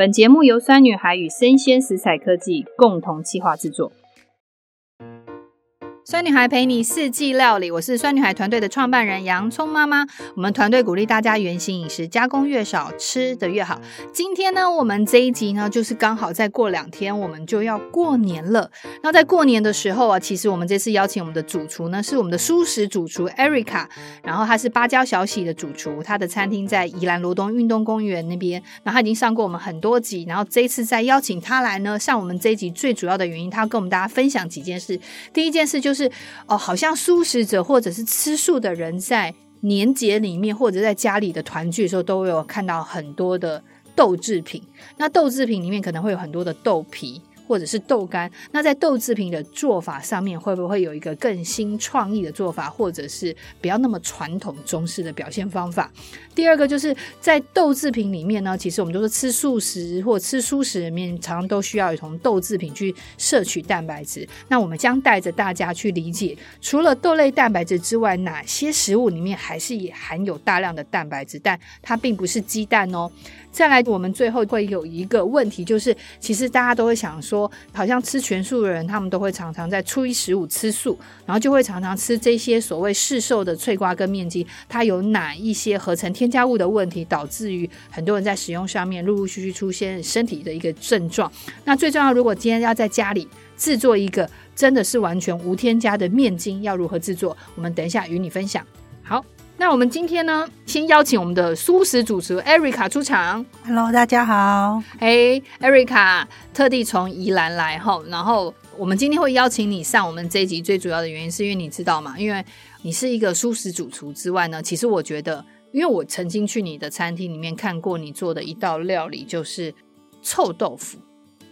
本节目由酸女孩与生鲜食材科技共同企划制作。酸女孩陪你四季料理，我是酸女孩团队的创办人洋葱妈妈。我们团队鼓励大家原型饮食，加工越少，吃得越好。今天呢，我们这一集呢，就是刚好再过两天，我们就要过年了。那在过年的时候啊，其实我们这次邀请我们的主厨呢，是我们的蔬食主厨 Erica，然后她是芭蕉小喜的主厨，她的餐厅在宜兰罗东运动公园那边。那她已经上过我们很多集，然后这一次再邀请她来呢，上我们这一集最主要的原因，她要跟我们大家分享几件事。第一件事就是。是哦，好像素食者或者是吃素的人，在年节里面或者在家里的团聚的时候，都有看到很多的豆制品。那豆制品里面可能会有很多的豆皮。或者是豆干，那在豆制品的做法上面，会不会有一个更新创意的做法，或者是不要那么传统中式的表现方法？第二个就是在豆制品里面呢，其实我们都是吃素食或吃蔬食里面，常常都需要从豆制品去摄取蛋白质。那我们将带着大家去理解，除了豆类蛋白质之外，哪些食物里面还是也含有大量的蛋白质，但它并不是鸡蛋哦。再来，我们最后会有一个问题，就是其实大家都会想说，好像吃全素的人，他们都会常常在初一十五吃素，然后就会常常吃这些所谓市售的脆瓜跟面筋，它有哪一些合成添加物的问题，导致于很多人在使用上面陆陆续续出现身体的一个症状。那最重要，如果今天要在家里制作一个真的是完全无添加的面筋，要如何制作？我们等一下与你分享。好。那我们今天呢，先邀请我们的素食主厨 Erica 出场。Hello，大家好。嘿，Erica，特地从宜兰来哈，然后我们今天会邀请你上我们这一集，最主要的原因是因为你知道吗？因为你是一个素食主厨之外呢，其实我觉得，因为我曾经去你的餐厅里面看过你做的一道料理，就是臭豆腐。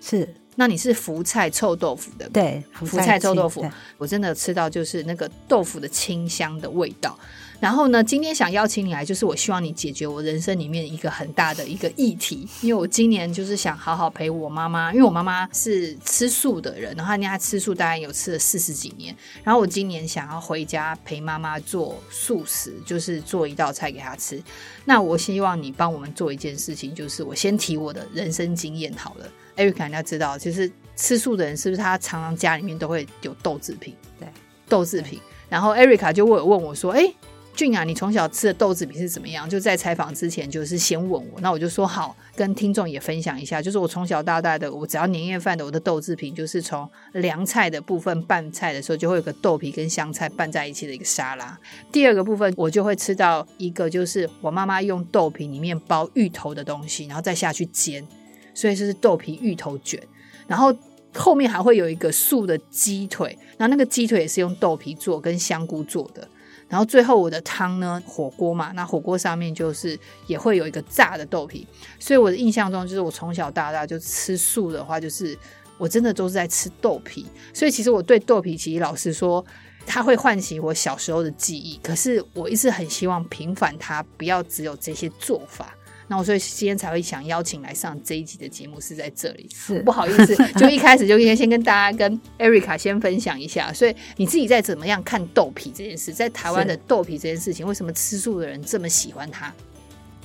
是，那你是福菜臭豆腐的？对，福菜臭豆腐，我真的吃到就是那个豆腐的清香的味道。然后呢，今天想邀请你来，就是我希望你解决我人生里面一个很大的一个议题，因为我今年就是想好好陪我妈妈，因为我妈妈是吃素的人，然后人家吃素大概有吃了四十几年，然后我今年想要回家陪妈妈做素食，就是做一道菜给她吃。那我希望你帮我们做一件事情，就是我先提我的人生经验好了。Erica，你要知道，就是吃素的人是不是他常常家里面都会有豆制品？对，豆制品。然后 Erica 就问问我说：“哎。”俊啊，你从小吃的豆制品是怎么样？就在采访之前，就是先问我，那我就说好，跟听众也分享一下。就是我从小到大的，我只要年夜饭的，我的豆制品就是从凉菜的部分拌菜的时候，就会有个豆皮跟香菜拌在一起的一个沙拉。第二个部分，我就会吃到一个，就是我妈妈用豆皮里面包芋头的东西，然后再下去煎，所以就是豆皮芋头卷。然后后面还会有一个素的鸡腿，然后那个鸡腿也是用豆皮做，跟香菇做的。然后最后我的汤呢，火锅嘛，那火锅上面就是也会有一个炸的豆皮，所以我的印象中就是我从小到大就吃素的话，就是我真的都是在吃豆皮，所以其实我对豆皮其实老实说，它会唤起我小时候的记忆，可是我一直很希望平反它，不要只有这些做法。那我所以今天才会想邀请来上这一集的节目是在这里，是不好意思，就一开始就先先跟大家跟 Erica 先分享一下，所以你自己在怎么样看豆皮这件事，在台湾的豆皮这件事情，为什么吃素的人这么喜欢它？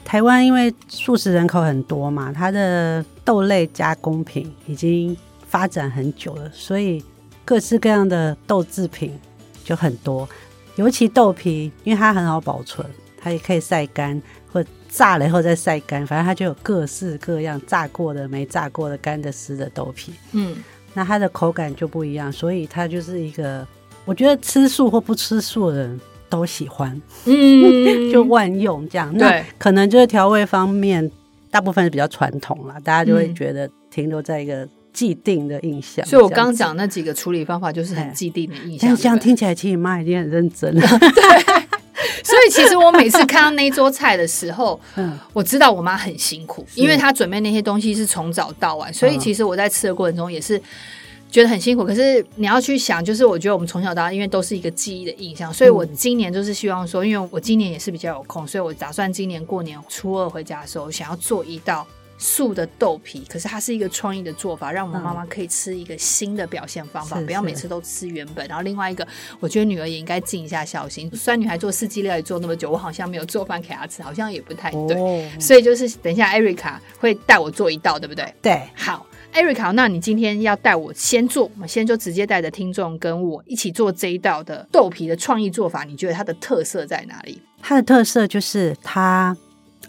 台湾因为素食人口很多嘛，它的豆类加工品已经发展很久了，所以各式各样的豆制品就很多，尤其豆皮，因为它很好保存，它也可以晒干。炸了以后再晒干，反正它就有各式各样炸过的、没炸过的、干的、湿的豆皮。嗯，那它的口感就不一样，所以它就是一个，我觉得吃素或不吃素的人都喜欢。嗯，就万用这样。对，那可能就是调味方面，大部分是比较传统啦，大家就会觉得停留在一个既定的印象。所以我刚刚讲那几个处理方法，就是很既定的印象。这样听起来，其实你妈已经很认真了。对。所以其实我每次看到那一桌菜的时候，嗯，我知道我妈很辛苦，因为她准备那些东西是从早到晚，所以其实我在吃的过程中也是觉得很辛苦。可是你要去想，就是我觉得我们从小到大，因为都是一个记忆的印象，所以我今年就是希望说，因为我今年也是比较有空，所以我打算今年过年初二回家的时候，想要做一道素的豆皮，可是它是一个创意的做法，让我们妈妈可以吃一个新的表现方法，嗯、不要每次都吃原本。然后另外一个，我觉得女儿也应该尽一下孝心。虽然女孩做四季料理做那么久，我好像没有做饭给她吃，好像也不太对。哦、所以就是等一下艾瑞卡会带我做一道，对不对？对，好艾瑞卡那你今天要带我先做，我们先就直接带着听众跟我一起做这一道的豆皮的创意做法。你觉得它的特色在哪里？它的特色就是它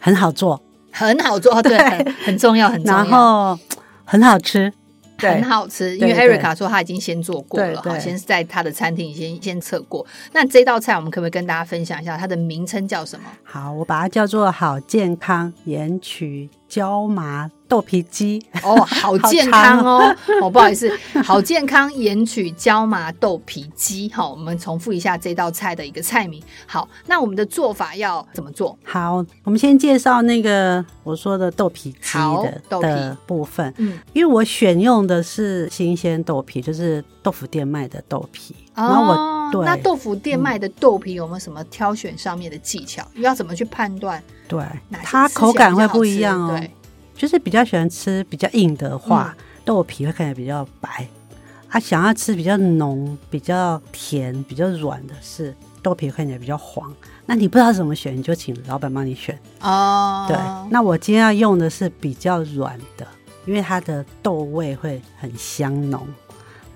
很好做。很好做，对，很，重要，很重要。然后很好吃，很好吃。因为 Erica 说他已经先做过了，哈，先在他的餐厅先先测过。那这道菜我们可不可以跟大家分享一下它的名称叫什么？好，我把它叫做好健康盐曲椒麻豆皮鸡哦，好健康哦，哦，不好意思，好健康盐曲椒麻豆皮鸡，好，我们重复一下这道菜的一个菜名。好，那我们的做法要怎么做？好，我们先介绍那个我说的豆皮鸡的豆皮的部分，嗯，因为我选用的是新鲜豆皮，就是豆腐店卖的豆皮。然后我对，那豆腐店卖的豆皮有没有什么挑选上面的技巧？嗯、要怎么去判断？对，它口感会不一样哦。对，就是比较喜欢吃比较硬的话，嗯、豆皮会看起来比较白。啊，想要吃比较浓、比较甜、比较软的是豆皮看起来比较黄。那你不知道怎么选，你就请老板帮你选哦。对，那我今天要用的是比较软的，因为它的豆味会很香浓。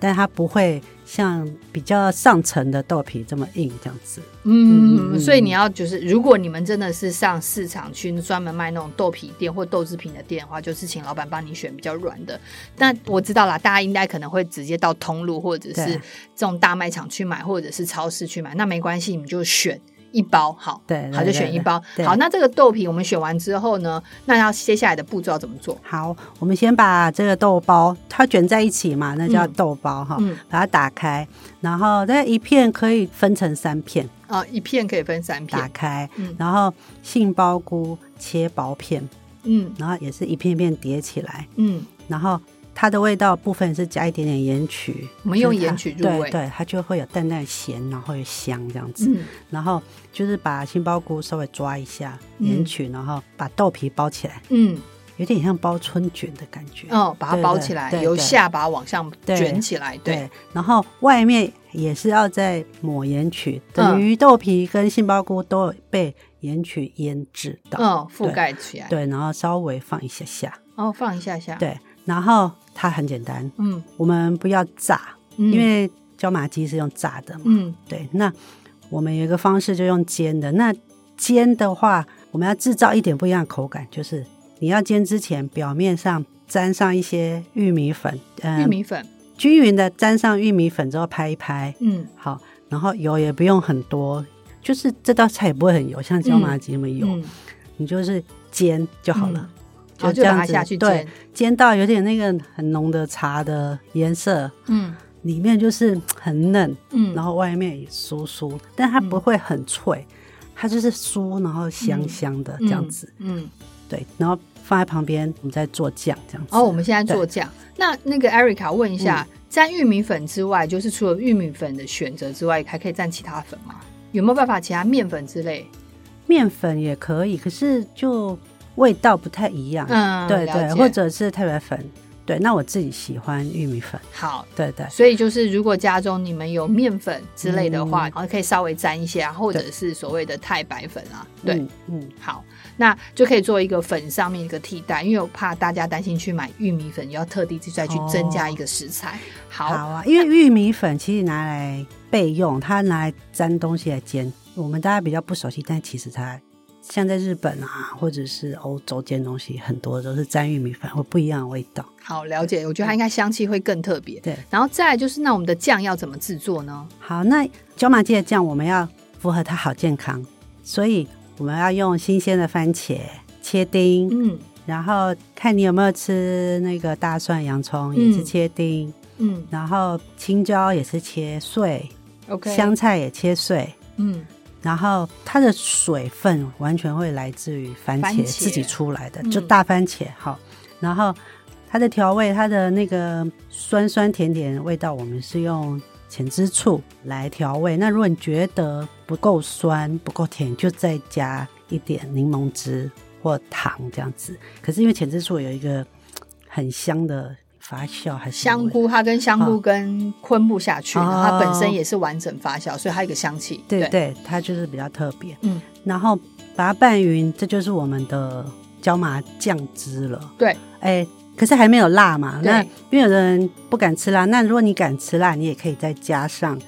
但它不会像比较上层的豆皮这么硬，这样子。嗯，嗯，所以你要就是，如果你们真的是上市场去专门卖那种豆皮店或豆制品的店的话，就是请老板帮你选比较软的。但我知道啦，大家应该可能会直接到通路或者是这种大卖场去买，或者是超市去买。那没关系，你们就选。一包好，对，对，对，好就选一包。好，那这个豆皮我们选完之后呢，那要接下来的步骤要怎么做？好，我们先把这个豆包它卷在一起嘛，那叫豆包哈，嗯，把它打开，然后这一片可以分成三片啊，一片可以分三片，打开，嗯，然后杏鲍菇切薄片，嗯，然后也是一片片叠起来，嗯，然后。它的味道部分是加一点点盐曲，我们用盐曲入味，对对，它就会有淡淡咸，然后有香这样子。嗯，然后就是把杏鲍菇稍微抓一下盐曲，然后把豆皮包起来，嗯，有点像包春卷的感觉。哦，把它包起来，由下巴往上卷起来，对。然后外面也是要再抹盐曲，等于豆皮跟杏鲍菇都被盐曲腌制到，嗯，覆盖起来。对，然后稍微放一下下，哦，放一下下，对。然后它很简单，嗯，我们不要炸，嗯、因为椒麻鸡是用炸的嘛，嗯，对。那我们有一个方式就用煎的。那煎的话，我们要制造一点不一样的口感，就是你要煎之前表面上沾上一些玉米粉，嗯，玉米粉均匀的沾上玉米粉之后拍一拍，嗯，好。然后油也不用很多，就是这道菜也不会很油，像椒麻鸡那么油，嗯、你就是煎就好了。嗯就这样子下去煎，对，煎到有点那个很浓的茶的颜色，嗯，里面就是很嫩，嗯，然后外面也酥酥，但它不会很脆，它就是酥，然后香香的这样子，嗯，对，然后放在旁边，我们再做酱这样子。哦，我们现在做酱，那那个 Erica 问一下，蘸玉米粉之外，就是除了玉米粉的选择之外，还可以蘸其他粉吗？有没有办法其他面粉之类？面粉也可以，可是就。味道不太一样，嗯，对对，或者是太白粉，对，那我自己喜欢玉米粉。好，对对，所以就是如果家中你们有面粉之类的话，然后可以稍微沾一些啊，或者是所谓的太白粉啊，对，嗯，好，那就可以做一个粉上面一个替代，因为我怕大家担心去买玉米粉，要特地再去增加一个食材。好啊，因为玉米粉其实拿来备用，它拿来沾东西来煎，我们大家比较不熟悉，但其实它。像在日本啊，或者是欧洲煎东西，很多都是沾玉米粉，会不一样的味道。好，了解，我觉得它应该香气会更特别。对，然后再来就是，那我们的酱要怎么制作呢？好，那椒麻鸡的酱我们要符合它好健康，所以我们要用新鲜的番茄切丁，嗯，然后看你有没有吃那个大蒜、洋葱，也是切丁，嗯，然后青椒也是切碎，OK，香菜也切碎，嗯。然后它的水分完全会来自于番茄自己出来的，就大番茄。哈，然后它的调味，它的那个酸酸甜甜味道，我们是用浅汁醋来调味。那如果你觉得不够酸、不够甜，就再加一点柠檬汁或糖这样子。可是因为浅汁醋有一个很香的发酵，还是香菇，它跟香菇跟昆布下去，它本身也是完整发酵，所以它有一个香气。对对，对，它就是比较特别。嗯，然后把它拌匀，这就是我们的椒麻酱汁了。对，哎。可是还没有辣嘛？那因为有的人不敢吃辣，那如果你敢吃辣，你也可以再加上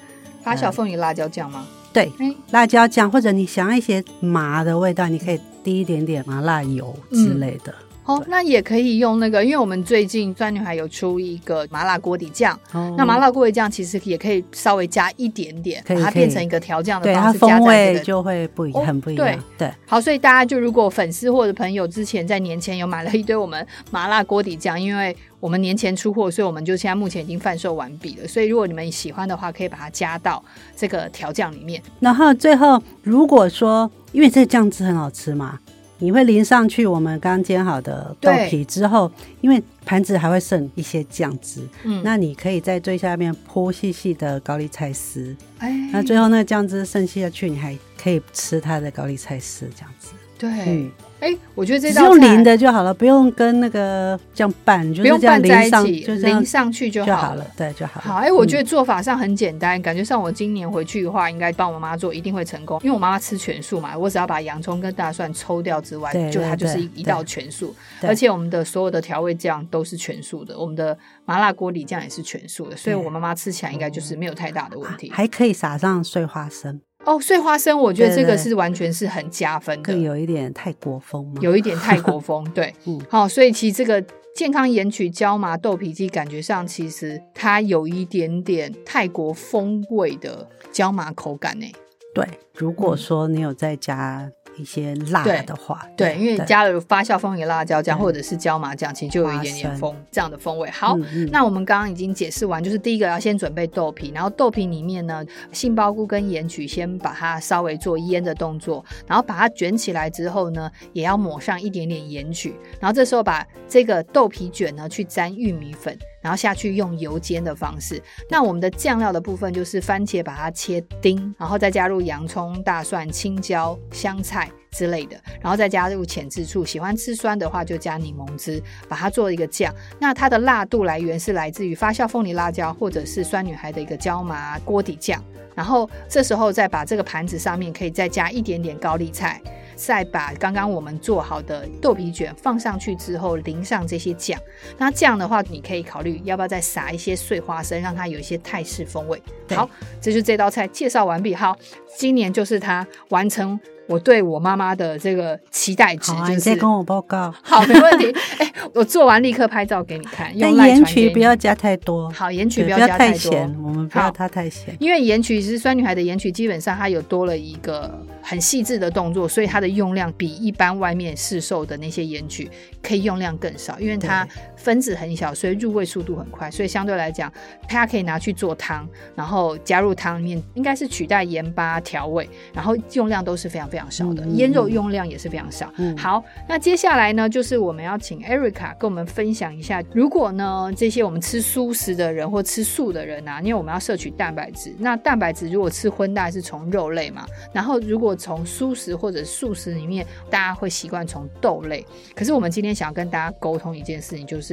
发酵凤梨辣椒酱吗？对，辣椒酱，或者你想要一些麻的味道，你可以滴一点点麻辣油之类的。嗯哦，那也可以用那个，因为我们最近酸女孩有出一个麻辣锅底酱，哦、那麻辣锅底酱其实也可以稍微加一点点，把它变成一个调酱的方式，加在这个就会不一样，哦、很不一样。对，对好，所以大家就如果粉丝或者朋友之前在年前有买了一堆我们麻辣锅底酱，因为我们年前出货，所以我们就现在目前已经贩售完毕了。所以如果你们喜欢的话，可以把它加到这个调酱里面。然后最后，如果说因为这个酱汁很好吃嘛。你会淋上去我们刚煎好的豆皮之后，因为盘子还会剩一些酱汁，嗯，那你可以在最下面铺细细的高丽菜丝，哎，那最后那个酱汁剩下去，你还可以吃它的高丽菜丝这样子，对，嗯。哎、欸，我觉得这道用淋的就好了，不用跟那个这样拌，就是这样淋上，就淋上去就好了，就好了，对，就好了。好，哎、欸，我觉得做法上很简单，嗯、感觉上我今年回去的话，应该帮我妈妈做，一定会成功。因为我妈妈吃全素嘛，我只要把洋葱跟大蒜抽掉之外，就它就是一道全素。而且我们的所有的调味酱都是全素的，我们的麻辣锅底酱也是全素的，所以我妈妈吃起来应该就是没有太大的问题。还可以撒上碎花生。哦，碎花生，我觉得这个是完全是很加分的，更有一点泰国风吗，有一点泰国风，对，嗯，好，所以其实这个健康盐曲椒麻豆皮鸡，感觉上其实它有一点点泰国风味的椒麻口感呢。对，如果说你有在加。一些辣的话，对，对，因为加了发酵风味辣椒酱或者是椒麻酱，其实就有一点点风这样的风味。好，嗯嗯，那我们刚刚已经解释完，就是第一个要先准备豆皮，然后豆皮里面呢，杏鲍菇跟盐曲先把它稍微做腌的动作，然后把它卷起来之后呢，也要抹上一点点盐曲，然后这时候把这个豆皮卷呢去沾玉米粉。然后下去用油煎的方式。那我们的酱料的部分就是番茄，把它切丁，然后再加入洋葱、大蒜、青椒、香菜之类的，然后再加入浅汁醋。喜欢吃酸的话就加柠檬汁，把它做一个酱。那它的辣度来源是来自于发酵凤梨辣椒或者是酸女孩的一个椒麻锅底酱。然后这时候再把这个盘子上面可以再加一点点高丽菜。再把刚刚我们做好的豆皮卷放上去之后，淋上这些酱。那这样的话，你可以考虑要不要再撒一些碎花生，让它有一些泰式风味。好，这就是这道菜介绍完毕。好，今年就是它完成。我对我妈妈的这个期待值，就是，你再跟我报告。好，没问题。哎、欸，我做完立刻拍照给你看。用盐曲不要加太多。好，盐曲不要加太多。我们不要它太咸。因为盐曲其实酸女孩的盐曲基本上它有多了一个很细致的动作，所以它的用量比一般外面市售的那些盐曲可以用量更少，因为它分子很小，所以入味速度很快，所以相对来讲，它可以拿去做汤，然后加入汤里面，应该是取代盐巴调味，然后用量都是非常非常少的，腌肉用量也是非常少。嗯，好，那接下来呢，就是我们要请 Erica 跟我们分享一下，如果呢这些我们吃素食的人或吃素的人啊，因为我们要摄取蛋白质，那蛋白质如果吃荤大是从肉类嘛，然后如果从素食或者素食里面，大家会习惯从豆类，可是我们今天想要跟大家沟通一件事情，就是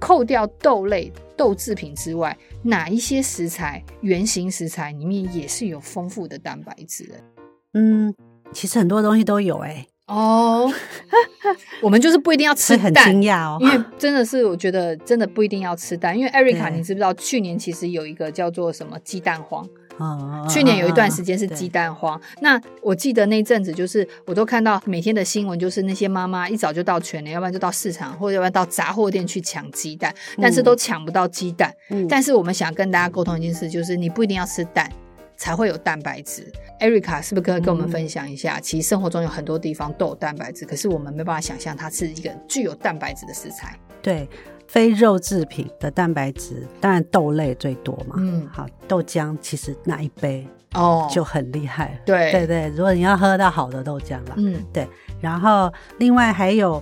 扣掉豆类豆制品之外，哪一些食材原型食材里面也是有丰富的蛋白质的？嗯。其实很多东西都有哎、欸、哦，我们就是不一定要吃蛋，很惊讶哦，因为真的是我觉得真的不一定要吃蛋，因为 Erica，你知不知道去年其实有一个叫做什么鸡蛋荒？哦，去年有一段时间是鸡蛋荒。那我记得那阵子就是我都看到每天的新闻，就是那些妈妈一早就到全联，要不然就到市场，或者要不然到杂货店去抢鸡蛋，但是都抢不到鸡蛋。嗯，但是我们想跟大家沟通一件事，就是你不一定要吃蛋。才会有蛋白质。Erica 是不是可以跟我们分享一下？嗯、其实生活中有很多地方都有蛋白质，可是我们没办法想象它是一个具有蛋白质的食材。对，非肉制品的蛋白质，当然豆类最多嘛。嗯，好，豆浆其实那一杯哦就很厉害。哦、对对对，如果你要喝到好的豆浆啦，嗯，对。然后另外还有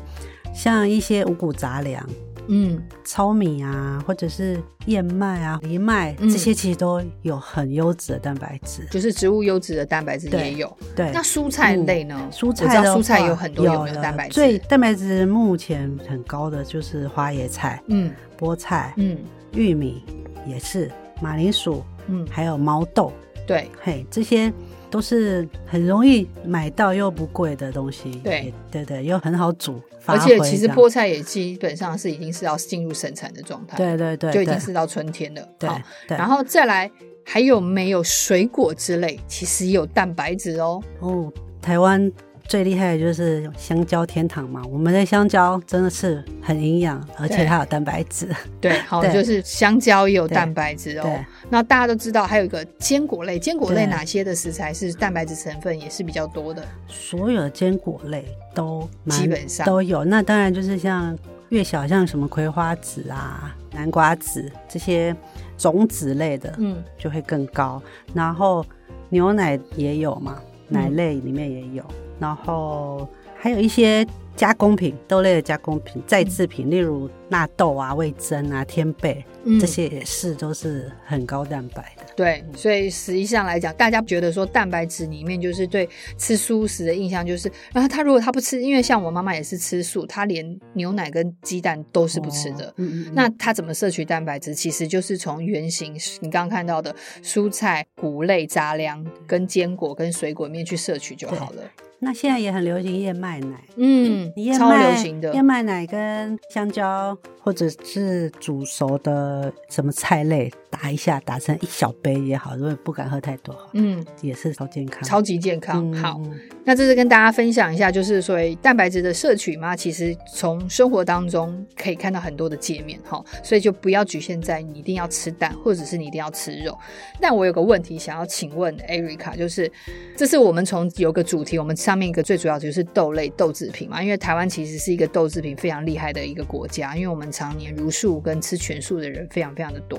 像一些五谷杂粮。嗯，糙米啊，或者是燕麦啊、藜麦、嗯、这些，其实都有很优质的蛋白质，就是植物优质的蛋白质也有。对，那蔬菜类呢？嗯、蔬菜的蔬菜有很多有没有。蛋白质？最蛋白质目前很高的就是花椰菜，嗯，菠菜，嗯，玉米也是，马铃薯，嗯，还有毛豆，对，嘿，这些。都是很容易买到又不贵的东西，对对对，又很好煮，而且其实菠菜也基本上是已经是要进入生产的状态，对对对，就已经是到春天了。对，对，然后再来还有没有水果之类，其实也有蛋白质哦。哦，台湾。最厉害的就是香蕉天堂嘛，我们的香蕉真的是很营养，而且它有蛋白质。对，好，就是香蕉也有蛋白质哦。那大家都知道，还有一个坚果类，坚果类哪些的食材是蛋白质成分也是比较多的？所有的坚果类都基本上都有。那当然就是像越小，像什么葵花籽啊、南瓜籽这些种子类的，嗯，就会更高。然后牛奶也有嘛，奶类里面也有。嗯然后还有一些加工品，豆类的加工品、再制品，嗯、例如纳豆啊、味增啊、天贝，嗯、这些也是都是很高蛋白的。对，所以实际上来讲，大家觉得说蛋白质里面就是对吃素食的印象就是，然后他如果他不吃，因为像我妈妈也是吃素，她连牛奶跟鸡蛋都是不吃的。哦、嗯嗯，那她怎么摄取蛋白质？其实就是从原型你刚刚看到的蔬菜、谷类、杂粮跟坚果跟水果里面去摄取就好了。那现在也很流行燕麦奶，嗯，燕麦超流行的燕麦奶跟香蕉，或者是煮熟的什么菜类，打一下，打成一小杯也好，如果不敢喝太多，嗯，也是超健康，超级健康。嗯、好，那这是跟大家分享一下，就是所谓蛋白质的摄取嘛，其实从生活当中可以看到很多的界面，哈，所以就不要局限在你一定要吃蛋，或者是你一定要吃肉。但我有个问题想要请问 Erica，就是这是我们从有个主题，我们。上面一个最主要就是豆类豆制品嘛，因为台湾其实是一个豆制品非常厉害的一个国家，因为我们常年茹素跟吃全素的人非常非常的多。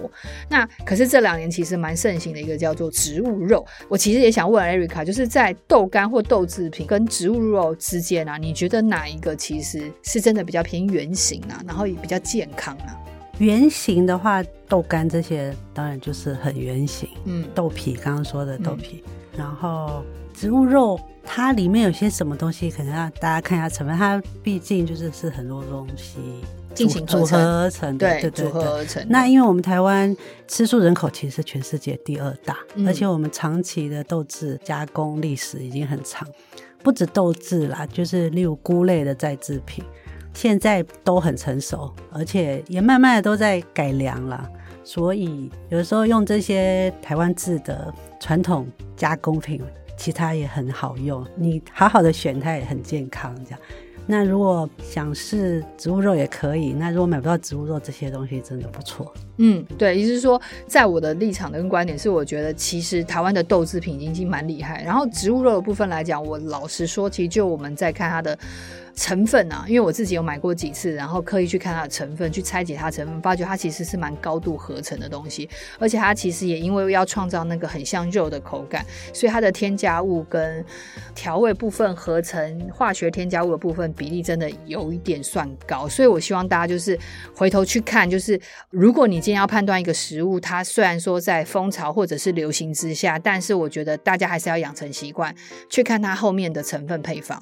那可是这两年其实蛮盛行的一个叫做植物肉。我其实也想问 Erica，就是在豆干或豆制品跟植物肉之间啊，你觉得哪一个其实是真的比较偏圆形啊，然后也比较健康啊？圆形的话，豆干这些当然就是很圆形，嗯，豆皮刚刚说的豆皮，嗯、然后植物肉。它里面有些什么东西，可能让大家看一下成分。它毕竟就是是很多东西进行组合而成的，对，对对对，组合而成。那因为我们台湾吃素人口其实是全世界第二大，嗯、而且我们长期的豆制加工历史已经很长，不止豆制啦，就是例如菇类的再制品，现在都很成熟，而且也慢慢的都在改良了。所以有时候用这些台湾制的传统加工品。其他也很好用，你好好的选，它也很健康。这样，那如果想试植物肉也可以。那如果买不到植物肉，这些东西真的不错。嗯，对，也就是说，在我的立场跟观点是，我觉得其实台湾的豆制品已经蛮厉害。然后植物肉的部分来讲，我老实说，其实就我们在看它的。成分啊，因为我自己有买过几次，然后刻意去看它的成分，去拆解它成分，发觉它其实是蛮高度合成的东西，而且它其实也因为要创造那个很像肉的口感，所以它的添加物跟调味部分合成化学添加物的部分比例真的有一点算高，所以我希望大家就是回头去看，就是如果你今天要判断一个食物，它虽然说在风潮或者是流行之下，但是我觉得大家还是要养成习惯，去看它后面的成分配方。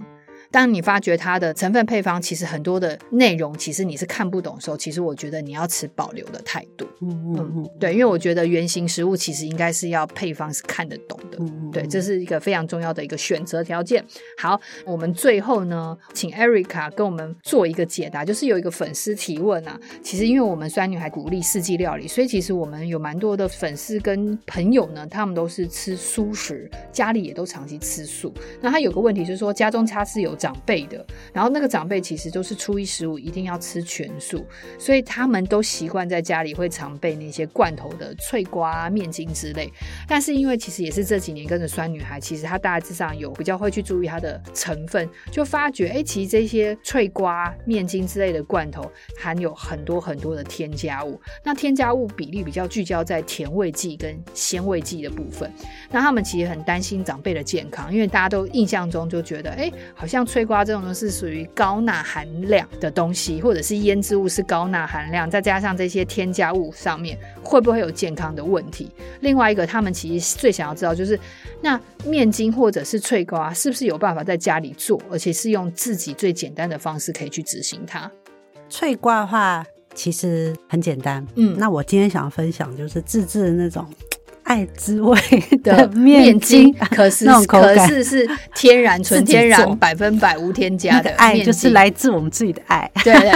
当你发觉它的成分配方其实很多的内容，其实你是看不懂的时候，其实我觉得你要持保留的态度。嗯嗯嗯，对，因为我觉得原型食物其实应该是要配方是看得懂的。嗯嗯，对，这是一个非常重要的一个选择条件。好，我们最后呢，请 Erica 跟我们做一个解答，就是有一个粉丝提问啊，其实因为我们酸女孩鼓励四季料理，所以其实我们有蛮多的粉丝跟朋友呢，他们都是吃素食，家里也都长期吃素。那他有个问题就是说，家中他是有长辈的，然后那个长辈其实都是初一十五一定要吃全素，所以他们都习惯在家里会常备那些罐头的脆瓜、面筋之类。但是因为其实也是这几年跟着酸女孩，其实她大致上有比较会去注意它的成分，就发觉哎，其实这些脆瓜、面筋之类的罐头含有很多很多的添加物。那添加物比例比较聚焦在甜味剂跟鲜味剂的部分。那他们其实很担心长辈的健康，因为大家都印象中就觉得哎，好像。脆瓜这种呢是属于高钠含量的东西，或者是腌制物是高钠含量，再加上这些添加物上面会不会有健康的问题？另外一个，他们其实最想要知道就是，那面筋或者是脆瓜是不是有办法在家里做，而且是用自己最简单的方式可以去执行它？脆瓜的话其实很简单，嗯，那我今天想要分享就是自制的那种。爱滋味的面筋，可是可是是天然、纯天然、百分百无添加的爱，就是来自我们自己的爱。对 对，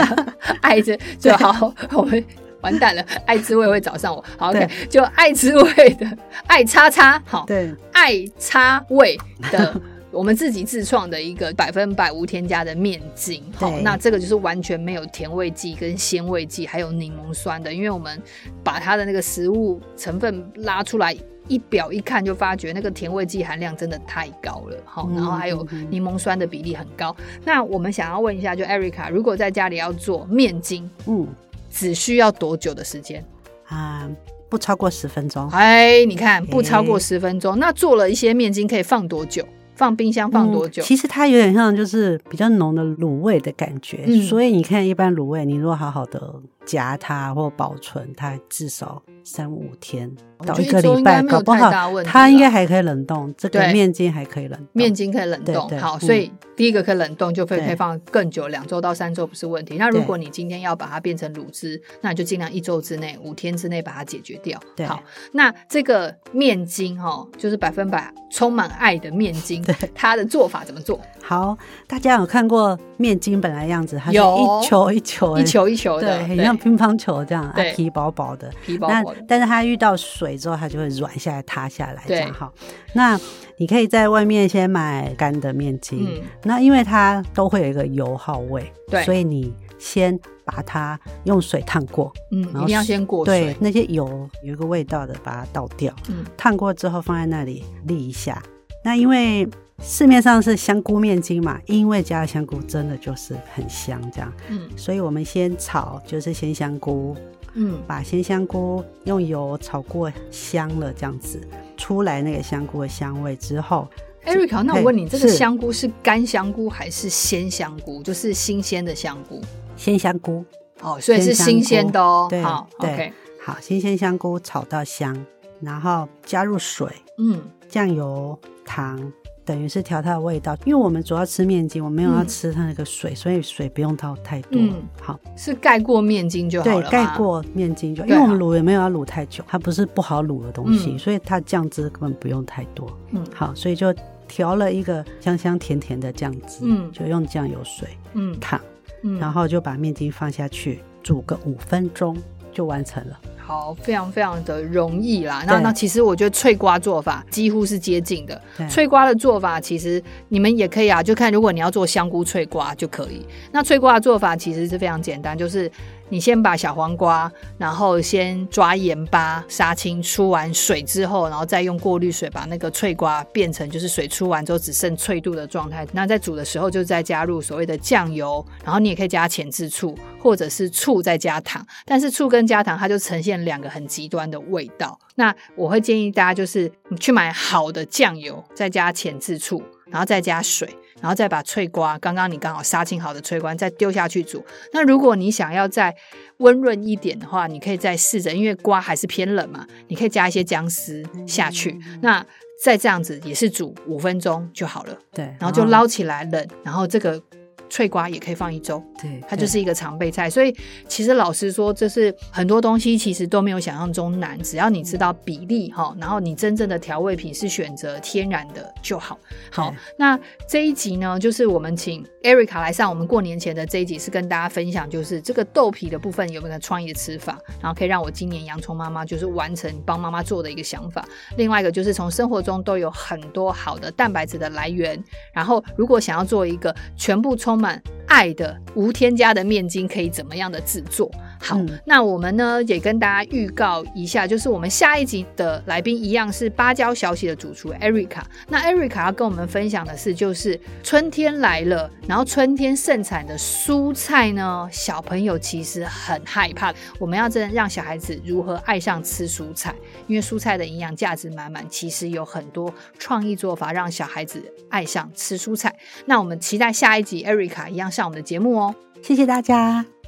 爱滋就好，我们完蛋了，爱滋味会找上我。好，OK，就爱滋味的爱叉叉，好，对，爱叉味的。我们自己自创的一个百分百无添加的面筋，好，那这个就是完全没有甜味剂跟鲜味剂，还有柠檬酸的，因为我们把它的那个食物成分拉出来，一表一看就发觉那个甜味剂含量真的太高了，好，然后还有柠檬酸的比例很高。嗯、那我们想要问一下，就 Erica，如果在家里要做面筋，嗯，只需要多久的时间？啊，不超过十分钟。哎，你看，不超过十分钟，那做了一些面筋可以放多久？放冰箱放多久？嗯，其实它有点像，就是比较浓的卤味的感觉。嗯，所以你看，一般卤味，你如果好好的夹它或保存，它至少三五天。到一个礼拜，搞不好它应该还可以冷冻。这个面筋还可以冷冻，面筋可以冷冻。对对对，好，所以第一个可以冷冻，就可以可以放更久，两周到三周不是问题。那如果你今天要把它变成卤汁，那你就尽量一周之内、五天之内把它解决掉。对，好，那这个面筋哦，就是百分百充满爱的面筋，它的做法怎么做？好，大家有看过面筋本来样子，它是一球一球、一球一球的，很像乒乓球这样，皮薄薄的，皮薄薄的。但是它遇到水。之后它就会软下来、塌下来，这样哈。那你可以在外面先买干的面筋，嗯，那因为它都会有一个油耗味，对，所以你先把它用水烫过，嗯，一定要先过水，对，那些油有一个味道的，把它倒掉，嗯，烫过之后放在那里沥一下。那因为市面上是香菇面筋嘛，因为加了香菇真的就是很香，这样，嗯，所以我们先炒就是鲜香菇。嗯，把鲜香菇用油炒过香了，这样子出来那个香菇的香味之后，Erica，那我问你，这个香菇是干香菇还是鲜香菇？就是新鲜的香菇，鲜香菇。哦，所以是新鲜的哦。对，好对，OK，好，新鲜香菇炒到香，然后加入水，嗯，酱油、糖。等于是调它的味道，因为我们主要吃面筋，我没有要吃它那个水，嗯、所以水不用倒太多。嗯、好，是盖过面筋就好了。对，盖过面筋就，因为我们卤也没有要卤太久，它不是不好卤的东西，嗯、所以它酱汁根本不用太多。嗯，好，所以就调了一个香香甜甜的酱汁，嗯，就用酱油水，嗯，烫，嗯，然后就把面筋放下去煮个五分钟就完成了。好，非常非常的容易啦。那那其实我觉得脆瓜做法几乎是接近的。脆瓜的做法其实你们也可以啊，就看如果你要做香菇脆瓜就可以。那脆瓜的做法其实是非常简单，就是。你先把小黄瓜，然后先抓盐巴杀青，出完水之后，然后再用过滤水把那个脆瓜变成就是水出完之后只剩脆度的状态。那在煮的时候就再加入所谓的酱油，然后你也可以加浅渍醋，或者是醋再加糖。但是醋跟加糖它就呈现两个很极端的味道。那我会建议大家就是你去买好的酱油，再加浅渍醋，然后再加水。然后再把脆瓜，刚刚你刚好杀青好的脆瓜再丢下去煮。那如果你想要再温润一点的话，你可以再试着，因为瓜还是偏冷嘛，你可以加一些姜丝下去。嗯、那再这样子也是煮五分钟就好了。对，然后就捞起来冷，然后这个。脆瓜也可以放一周，对，它就是一个常备菜。所以其实老实说，这是很多东西其实都没有想象中难，只要你知道比例哈，然后你真正的调味品是选择天然的就好。好，那这一集呢，就是我们请 Erica 来上我们过年前的这一集，是跟大家分享，就是这个豆皮的部分有没有创意的吃法，然后可以让我今年洋葱妈妈就是完成帮妈妈做的一个想法。另外一个就是从生活中都有很多好的蛋白质的来源，然后如果想要做一个全部充满爱的无添加的面筋可以怎么样的制作？好，嗯、那我们呢也跟大家预告一下，就是我们下一集的来宾一样是芭蕉小喜的主厨 Erica。那 Erica 要跟我们分享的是，就是春天来了，然后春天盛产的蔬菜呢，小朋友其实很害怕。我们要真的让小孩子如何爱上吃蔬菜，因为蔬菜的营养价值满满，其实有很多创意做法让小孩子爱上吃蔬菜。那我们期待下一集 Erica 一样上我们的节目哦。谢谢大家。